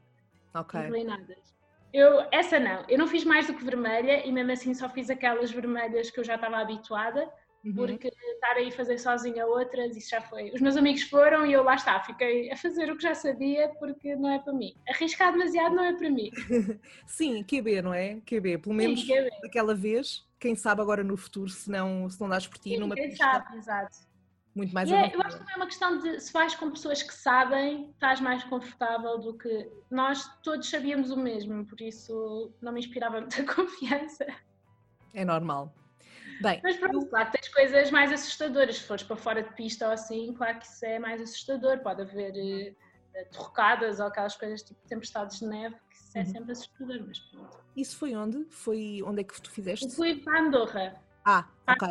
Okay. inclinadas. Eu, essa não, eu não fiz mais do que vermelha e mesmo assim só fiz aquelas vermelhas que eu já estava habituada, uhum. porque estar aí a fazer sozinha outras, isso já foi. Os meus amigos foram e eu lá está, fiquei a fazer o que já sabia porque não é para mim. Arriscar demasiado não é para mim. (laughs) Sim, QB, não é? QB, pelo menos Sim, daquela vez, quem sabe agora no futuro, se não, se não dás por ti Sim, numa quem pista. sabe, exato. Muito mais é, Eu acho que também é uma questão de se vais com pessoas que sabem, estás mais confortável do que nós todos sabíamos o mesmo, por isso não me inspirava muita (laughs) confiança. É normal. Bem, Mas pronto, claro que tens coisas mais assustadoras. Se fores para fora de pista ou assim, claro que isso é mais assustador. Pode haver uh, torrocadas ou aquelas coisas tipo tempestades de neve, que isso é uhum. sempre assustador. Mas pronto. Isso foi onde? Foi onde é que tu fizeste? Eu fui para Andorra. Ah, ok.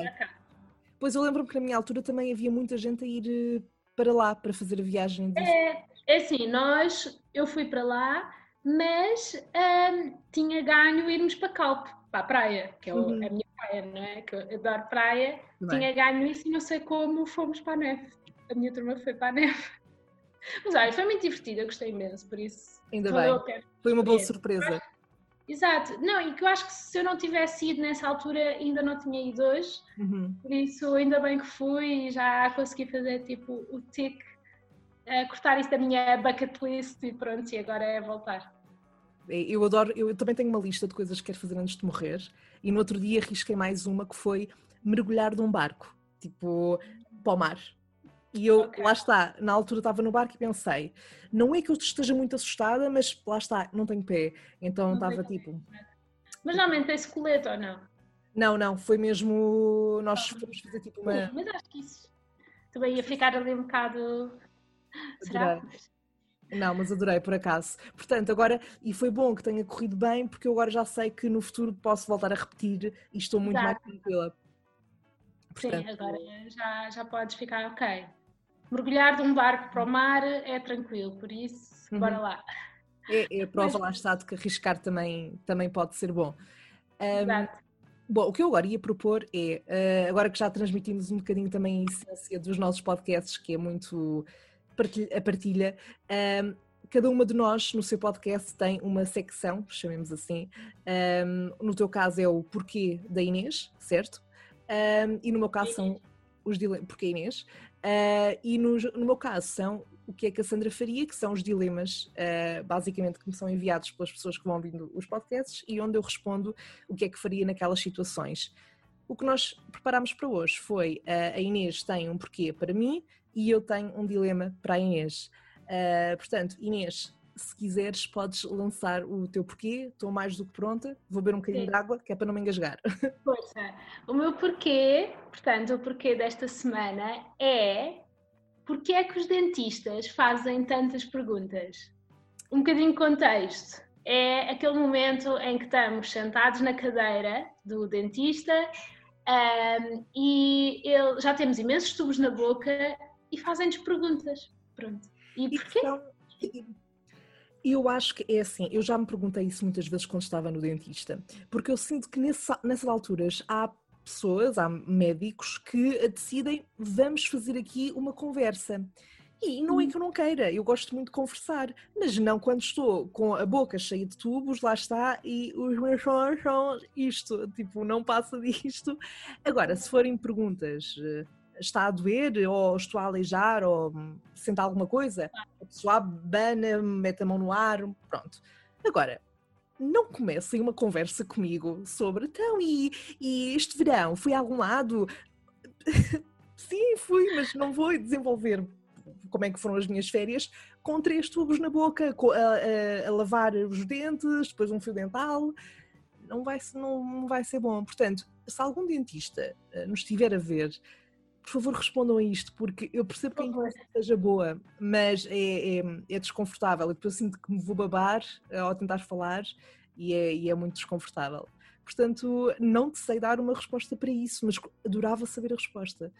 Pois eu lembro-me que na minha altura também havia muita gente a ir eh, para lá para fazer a viagem. De... É, é assim, nós, eu fui para lá, mas hum, tinha ganho irmos para Calpe, para a praia, que é uhum. a minha praia, não é? Que eu adoro praia. Bem. Tinha ganho isso e não sei como fomos para a neve. A minha turma foi para a neve. (laughs) Mas olha, foi muito divertido, eu gostei imenso, por isso. Ainda bem. Foi uma boa surpresa. Exato, não, e que eu acho que se eu não tivesse ido nessa altura ainda não tinha ido hoje, uhum. por isso ainda bem que fui e já consegui fazer tipo o tic, uh, cortar isso da minha bucket list e pronto, e agora é voltar. Eu adoro, eu também tenho uma lista de coisas que quero fazer antes de morrer e no outro dia arrisquei mais uma que foi mergulhar de um barco, tipo para o mar. E eu, okay. lá está, na altura estava no barco e pensei, não é que eu esteja muito assustada, mas lá está, não tenho pé. Então não estava tipo. Mas realmente tem colete ou não? Não, não, foi mesmo. Nós fomos fazer tipo uma. Mas acho que isso também ia ficar ali um bocado. Será? Não, mas adorei por acaso. Portanto, agora, e foi bom que tenha corrido bem, porque eu agora já sei que no futuro posso voltar a repetir e estou muito Exato. mais tranquila. Portanto, Sim, agora já, já podes ficar ok mergulhar de um barco para o mar é tranquilo, por isso, uhum. bora lá. É, é a (laughs) prova Mas... lá está de que arriscar também, também pode ser bom. Um, Exato. Bom, o que eu agora ia propor é, uh, agora que já transmitimos um bocadinho também a essência dos nossos podcasts, que é muito a partilha, um, cada uma de nós no seu podcast tem uma secção, chamemos assim. Um, no teu caso é o porquê da Inês, certo? Um, e no meu caso são os dilemas. Porquê Inês? Uh, e no, no, meu caso são o que é que a Sandra faria, que são os dilemas, uh, basicamente, que me são enviados pelas pessoas que vão ouvindo os podcasts e onde eu respondo o que é que faria naquelas situações. O que nós preparámos para hoje foi uh, a Inês tem um porquê para mim e eu tenho um dilema para a Inês. portanto, Inês, se quiseres, podes lançar o teu porquê. Estou mais do que pronta. Vou beber um bocadinho Sim. de água, que é para não me engasgar. (laughs) Força. O meu porquê, portanto, o porquê desta semana é porque é que os dentistas fazem tantas perguntas? Um bocadinho de contexto. É aquele momento em que estamos sentados na cadeira do dentista um, e ele, já temos imensos tubos na boca e fazem-nos perguntas. Pronto. E porquê? Eu acho que é assim, eu já me perguntei isso muitas vezes quando estava no dentista, porque eu sinto que nessa, nessas alturas há pessoas, há médicos que decidem vamos fazer aqui uma conversa. E não é hum. que eu não queira, eu gosto muito de conversar, mas não quando estou com a boca cheia de tubos, lá está, e os meus sons isto, tipo, não passa (laughs) disto. Agora, se forem perguntas eh, está a doer, ou estou a aleijar, ou sente alguma coisa, a pessoa abana, mete a mão no ar, pronto. Agora, não comecem uma conversa comigo sobre então, e, e este verão fui a algum lado? (laughs) Sim, fui, mas não vou desenvolver como é que foram as minhas férias com três tubos na boca, a, a, a lavar os dentes, depois um fio dental. Não vai, não, não vai ser bom. Portanto, se algum dentista eh, nos estiver a ver por favor respondam a isto, porque eu percebo que a conversa seja boa, mas é, é, é, desconfortável e depois sinto que me vou babar eh, ao tentar falar e é, e é muito desconfortável. Portanto, não te sei dar uma resposta para isso, mas adorava saber a resposta.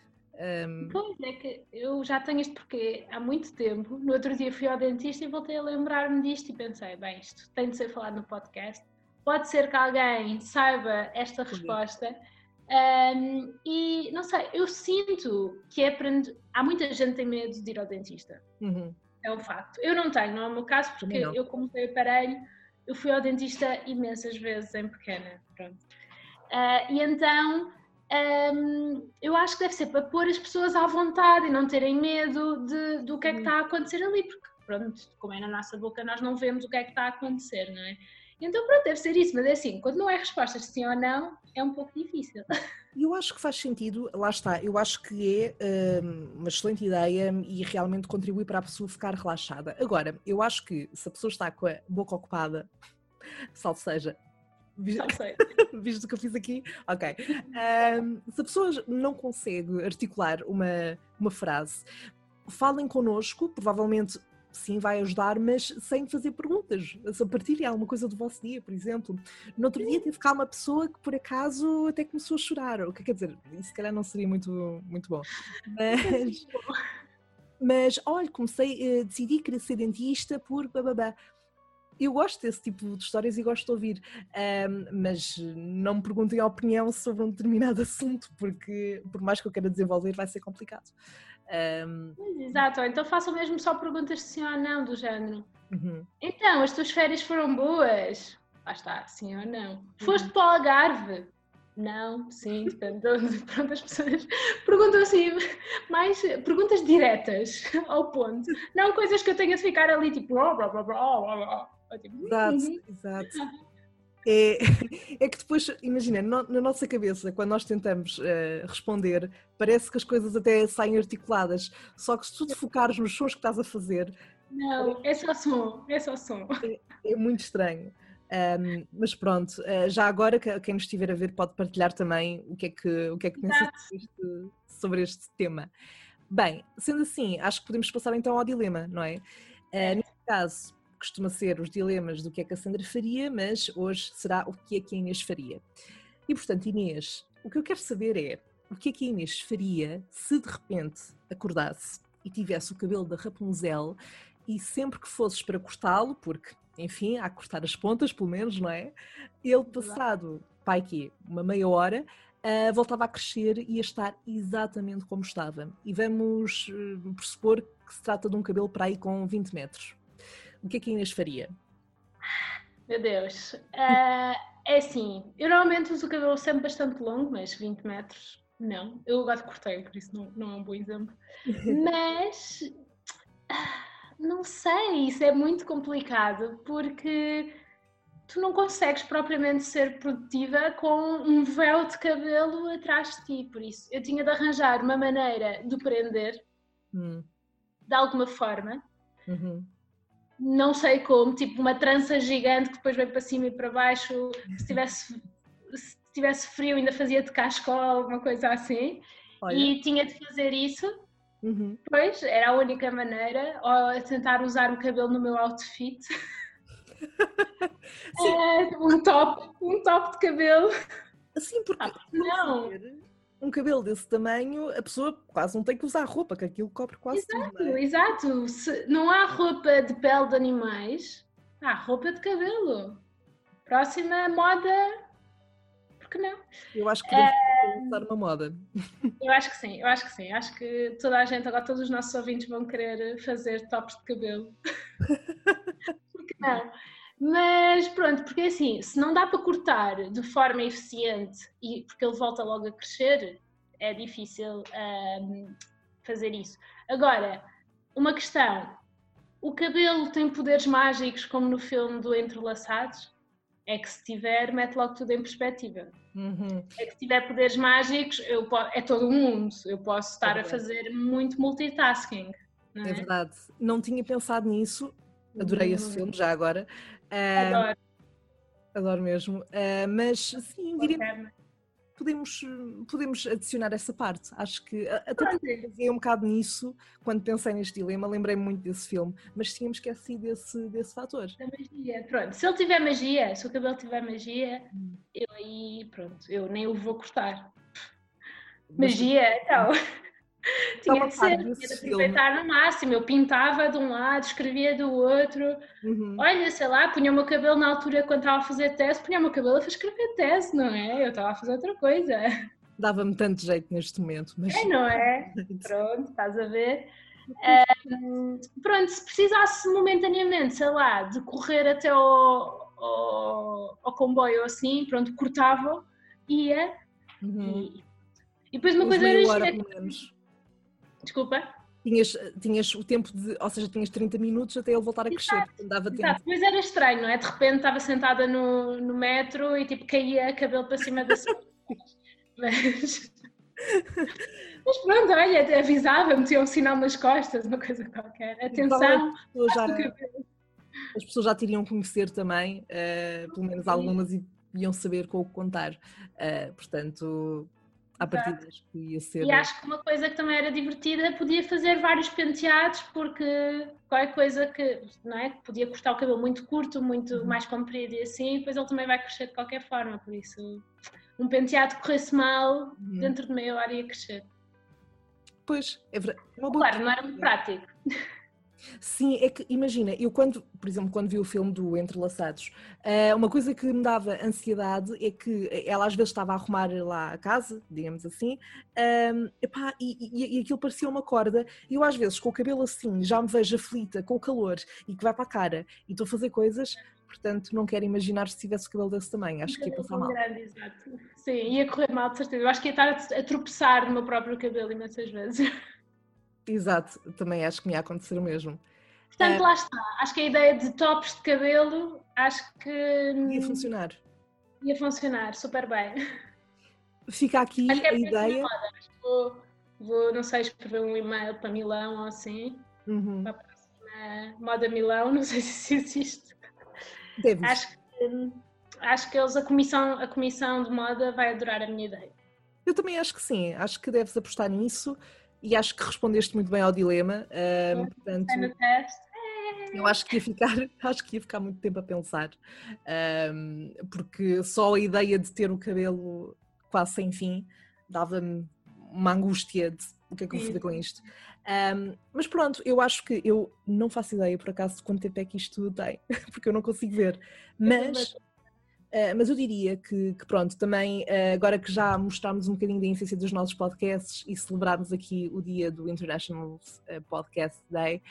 Um... Pois é que eu já tenho isto porque há muito tempo, no outro dia fui ao dentista e voltei a lembrar-me disto e pensei, bem, isto tem de ser falado no podcast. Pode ser que alguém saiba esta resposta um, e não sei, eu sinto que aprendo. Há muita gente que tem medo de ir ao dentista. Uhum. É um facto. Eu não tenho, não é o meu caso, porque eu, como tenho aparelho, eu fui ao dentista imensas vezes em pequena. Pronto. Uh, e então um, eu acho que deve ser para pôr as pessoas à vontade e não terem medo de, do que é que está a acontecer ali, porque pronto, como é na nossa boca, nós não vemos o que é que está a acontecer, não é? Então, pronto, deve ser isso, mas é assim, quando não é respostas sim ou não, é um pouco difícil. Eu acho que faz sentido, lá está, eu acho que é um, uma excelente ideia e realmente contribui para a pessoa ficar relaxada. Agora, eu acho que se a pessoa está com a boca ocupada, salvo seja, Visto (laughs) o que eu fiz aqui? Ok. Um, se a pessoa não consegue articular uma, uma frase, falem connosco, provavelmente sim vai ajudar, mas sem fazer perguntas. Se partilhem alguma coisa do vosso dia, por exemplo. No outro dia teve cá uma pessoa que por acaso até começou a chorar. O que quer dizer, isso se calhar não seria muito, muito bom. Mas, (laughs) mas olha, comecei, uh, decidi querer ser dentista por bababá. Eu gosto desse tipo de histórias e gosto de ouvir, um, mas não me perguntem a opinião sobre um determinado (laughs) assunto, porque por mais que eu queira desenvolver, vai ser complicado. Um... Exato, então façam mesmo só perguntas de sim ou não, do género. Uhum. Então, as tuas férias foram boas? Lá está, sim ou não. Uhum. Foste para o Algarve? Não, sim, portanto, pronto, (laughs) as pessoas perguntam assim, mais perguntas diretas ao ponto, não coisas que eu tenha de ficar ali tipo, oh, oh, oh, oh, tipo exato, uhum. exato. É, (laughs) é que depois, imagina, no, na nossa cabeça, quando nós tentamos uh, responder, parece que as coisas até saem articuladas. Só que se tu te focares nos sons que estás a fazer. Não, é só som, é só som. É, é muito estranho. Um, mas pronto, uh, já agora quem nos estiver a ver pode partilhar também o que é que, o que, é que pensa sobre este, sobre este tema. Bem, sendo assim, acho que podemos passar então ao dilema, não é? Uh, neste caso, costuma ser os dilemas do que é que a Sandra faria, mas hoje será o que é que a Inês faria. E portanto, Inês, o que eu quero saber é o que é que a Inês faria se de repente acordasse e tivesse o cabelo da Rapunzel e sempre que fosses para cortá-lo, porque, enfim, há que cortar as pontas, pelo menos, não é? Ele passado, pai que uma meia hora, uh, voltava a crescer e a estar exatamente como estava. E vamos uh, pressupor que se trata de um cabelo para aí com 20 metros o que é que a Inês faria? Meu Deus. Uh, é assim, eu normalmente uso o cabelo sempre bastante longo, mas 20 metros não. Eu agora cortei, por isso não, não é um bom exemplo. (laughs) Mas não sei, isso é muito complicado porque tu não consegues propriamente ser produtiva com um véu de cabelo atrás de ti. Por isso, eu tinha de arranjar uma maneira de prender hum. de alguma forma. Uhum não sei como, tipo uma trança gigante que depois veio para cima e para baixo, se tivesse, se tivesse frio ainda fazia de cascola, uma coisa assim, Olha. e tinha de fazer isso, uhum. pois era a única maneira, ou tentar usar o cabelo no meu outfit. (laughs) é, um top, um top de cabelo. Sim, porque ah, não um cabelo desse tamanho, a pessoa quase não tem que usar roupa, que aquilo cobre quase exato, tudo. É? Exato, Se não há roupa de pele de animais, há roupa de cabelo. Próxima moda, por que não? Eu acho que podemos é... usar uma moda. Eu acho que sim, eu acho que sim. Acho que toda a gente, agora todos os nossos ouvintes vão querer fazer tops de cabelo. (laughs) por que não? Mas pronto, porque assim, se não dá para cortar de forma eficiente e porque ele volta logo a crescer, é difícil um, fazer isso. Agora, uma questão: o cabelo tem poderes mágicos como no filme do Entrelaçados? É que se tiver, mete logo tudo em perspectiva. Uhum. É que se tiver poderes mágicos, eu posso, é todo o mundo. Eu posso estar é a fazer muito multitasking. É? é? verdade. Não tinha pensado nisso. Adorei uhum. esse filme já agora. Adoro. Adoro mesmo. Uh, mas sim, diria podemos, podemos adicionar essa parte. Acho que até pensei um bocado nisso quando pensei neste dilema, lembrei-me muito desse filme, mas tínhamos esquecido desse, desse fator. A magia, pronto. Se ele tiver magia, se o cabelo tiver magia, hum. eu aí, pronto, eu nem o vou cortar. Magia, então. (laughs) (laughs) tinha de ser, tinha de aproveitar no máximo. Eu pintava de um lado, escrevia do outro. Uhum. Olha, sei lá, punha o meu cabelo na altura quando estava a fazer tese, punha o meu cabelo a escrever tese, não é? Eu estava a fazer outra coisa. (laughs) Dava-me tanto jeito neste momento. Mas... É, não é? (laughs) Pronto, estás a ver? Um, pronto, se precisasse momentaneamente, sei lá, de correr até ao, ao, ao comboio assim, pronto, cortava, ia uhum. e E depois uma coisa era. Hora, pelo menos. Desculpa? Tinhas, tinhas o tempo de, ou seja, tinhas 30 minutos até ele voltar a crescer, Exato. dava tempo. Exato. Depois era estranho, não é? De repente estava sentada no, no metro e tipo caía cabelo para cima da sua. (laughs) Mas. Mas pronto, olha, avisava, metia um sinal nas costas, uma coisa qualquer. Atenção, então, já, as pessoas já teriam conhecer também, uh, pelo menos algumas, e iam saber com o que contar. Uh, portanto, acho que ia ser. E acho que uma coisa que também era divertida podia fazer vários penteados, porque qualquer coisa que, não é? podia cortar o cabelo muito curto, muito uhum. mais comprido e assim, depois ele também vai crescer de qualquer forma, por isso um penteado corresse mal, uhum. dentro de meia hora ia crescer. Pois, é verdade. Claro, não era muito prático. Sim, é que imagina, eu quando, por exemplo, quando vi o filme do Entrelaçados, eh, uma coisa que me dava ansiedade é que ela às vezes estava a arrumar lá a casa, digamos assim, ehm, epá, e, e, e aquilo parecia uma corda, e eu às vezes com o cabelo assim já me vejo aflita com o calor e que vai para a cara e estou a fazer coisas, portanto não quero imaginar se tivesse o cabelo desse tamanho, acho que ia passar mal. Sim, ia correr mal de certeza, eu acho que ia estar a tropeçar no meu próprio cabelo imensas vezes. (laughs) Exato, também acho que me ia acontecer o mesmo. Portanto, uh, lá está. Acho que a ideia de tops de cabelo, acho que. Ia funcionar. Ia funcionar super bem. Fica aqui é a ideia. Vou, vou, não sei, escrever um e-mail para Milão ou assim. Uhum. Para a próxima Moda Milão, não sei (laughs) se existe. Deve. Acho que, acho que eles, a comissão, a comissão de moda vai adorar a minha ideia. Eu também acho que sim, acho que deves apostar nisso e acho que respondeste muito bem ao dilema. Um, portanto, eu acho que ia ficar, (laughs) acho que ia ficar muito tempo a pensar, um, porque só a ideia de ter o cabelo quase sem fim dava-me uma angústia de o que é que eu vou fazer com isto. Um, mas pronto, eu acho que eu não faço ideia por acaso de quanto tempo é que isto tem, (laughs) porque eu não consigo ver. Mas Uh, mas eu diria que, que pronto, também uh, agora que já mostramos um bocadinho da essência dos nossos podcasts e celebrarmos aqui o dia do International uh, Podcast Day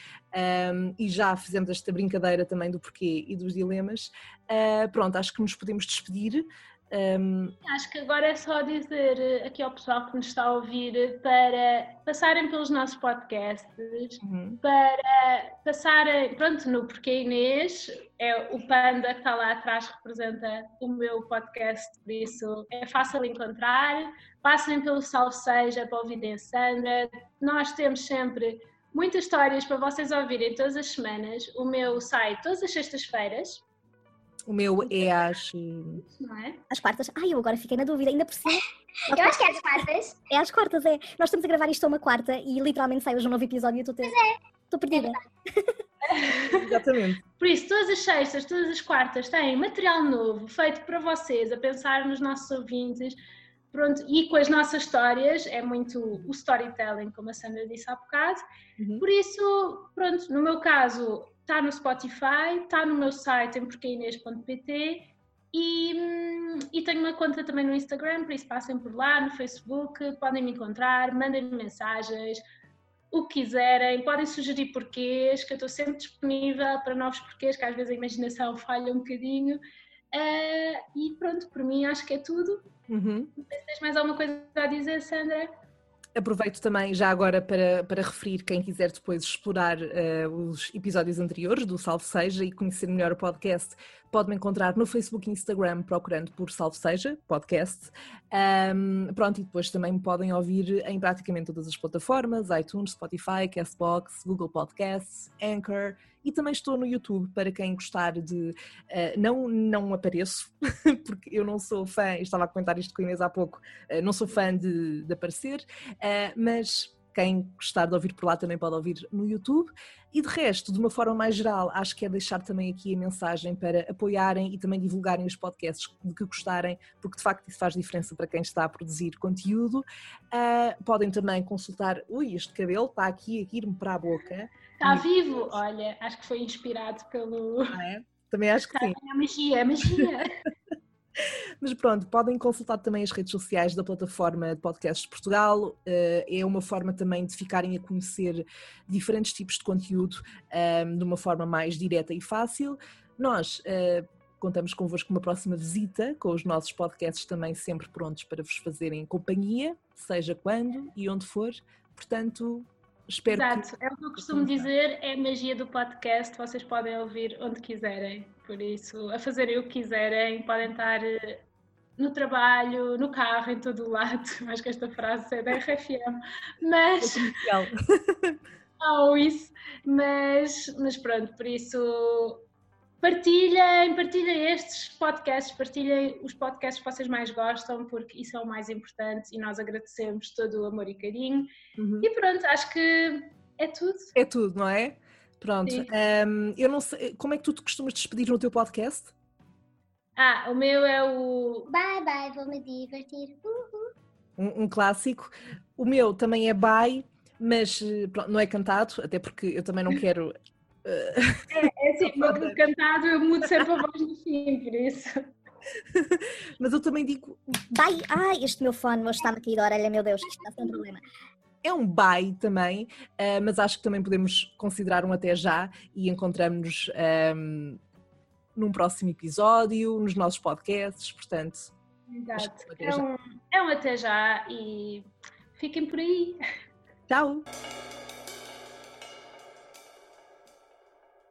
um, e já fizemos esta brincadeira também do porquê e dos dilemas, pronto, acho que nos podemos despedir. Um... Acho que agora é só dizer eh, aqui ao pessoal que nos está a ouvir para passarem pelos nossos podcasts, uhum. para passarem, pronto, no Porquê Inês, é o Panda que está lá atrás, representa o meu podcast, por isso é fácil encontrar. Passem pelo Salve Seja para ouvirem a Sandra. Nós temos sempre muitas histórias para vocês ouvirem todas as semanas. O meu sai todas as sextas-feiras o meu é às. Não é? Às quartas. Ai, eu agora fiquei na dúvida, ainda por cima. (laughs) eu acho que é às quartas. É às quartas, é. Nós estamos a gravar isto a uma quarta e literalmente sai hoje um novo episódio e eu estou ter... é. Estou perdida. É (laughs) Exatamente. Por isso, todas as sextas, todas as quartas têm material novo feito para vocês, a pensar nos nossos ouvintes. Pronto, e com as nossas histórias, é muito o storytelling, como a Sandra disse há bocado. Uhum. Por isso, pronto, no meu caso, está no Spotify, está no meu site em porqueinês.pt e, hum, e tenho uma conta também no Instagram, por isso passem por lá, no Facebook, podem me encontrar, mandem-me mensagens, o que quiserem, podem sugerir porquês, que eu estou sempre disponível para novos porquês, que às vezes a imaginação falha um bocadinho. Uh, e pronto, por mim acho que é tudo. Uhum. Não sei se tens mais alguma coisa a dizer, Sandra. Aproveito também já agora para, para referir quem quiser depois explorar uh, os episódios anteriores do Salve Seja e conhecer melhor o podcast, pode-me encontrar no Facebook e Instagram procurando por Salve Seja Podcast. Um, pronto, e depois também me podem ouvir em praticamente todas as plataformas, iTunes, Spotify, Castbox, Google Podcasts, Anchor e também estou no YouTube para quem gostar de. Uh, não, não apareço, (laughs) porque eu não sou fã, estava a comentar isto com a Inês há pouco, uh, não sou fã de, de aparecer, uh, mas quem gostar de ouvir por lá também pode ouvir no YouTube. E de resto, de uma forma mais geral, acho que é deixar também aqui a mensagem para apoiarem e também divulgarem os podcasts de que gostarem, porque de facto isso faz diferença para quem está a produzir conteúdo. Uh, podem também consultar. Ui, este cabelo está aqui a ir-me para a boca. Está vivo! Olha, acho que foi inspirado pelo. É? Também acho que sim. É magia, é magia. (laughs) Mas pronto, podem consultar também as redes sociais da plataforma de Podcasts de Portugal. Eh, é uma forma também de ficarem a conhecer diferentes tipos de conteúdo ehm, de uma forma mais direta e fácil. Nós, eh, contamos convosco uma próxima visita, com os nossos podcasts também sempre prontos para vos fazerem companhia, seja quando e onde for. Portanto, espero Exato. que. É o que eu costumo dizer, é a magia do podcast, vocês podem ouvir onde quiserem. Por isso, a fazerem o que quiserem, podem estar eh, no trabalho, no carro, em todo o lado. (laughs) Acho que esta frase é da RFM, mas. (laughs) ou isso, mas, mas pronto, por isso partilhem, partilhem estes podcasts, partilhem os podcasts que vocês mais gostam, porque isso é o mais importante e nós agradecemos todo o amor e carinho. Uhum. E pronto, acho que é tudo. É tudo, não é? Pronto. Um, eu não sei, como é que tu te costumas despedir no teu podcast? Ah, o meu é o. Bye bye, vou me divertir. Uhul. Um, um, clássico. O meu também é bye, mas eh, pronto, não é cantado, até porque eu também não (laughs) quero. É, é assim, (laughs) o cantado eu mudo sempre a voz no fim, por isso. (laughs) mas eu também digo. Bye! Ai, este meu fone está-me a cair da orelha, meu Deus, isto está a ser um problema é um bye também, uh, mas acho que também podemos considerar um até já e encontramos-nos um, ehm, num próximo episódio, nos nossos podcasts, portanto. Exato. É um, é um até já e fiquem por aí. Tchau!